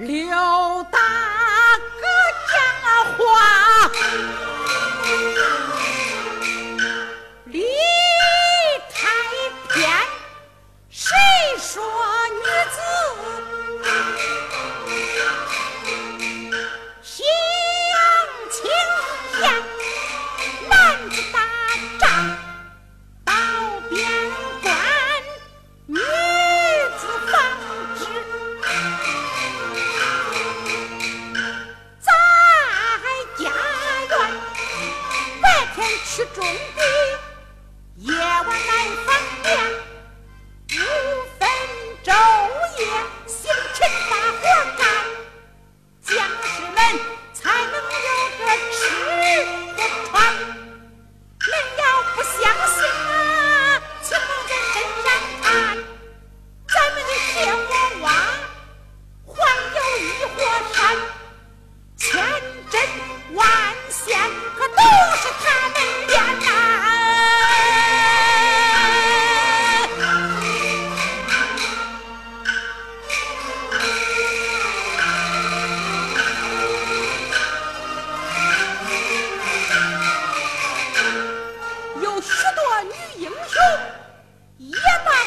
了是种地夜晚来纺店不分昼夜辛勤把活干将士们才能有个吃和穿你要不相信啊请往咱身上看咱们的铁和袜还有一火山千针万线可都许多女英雄也。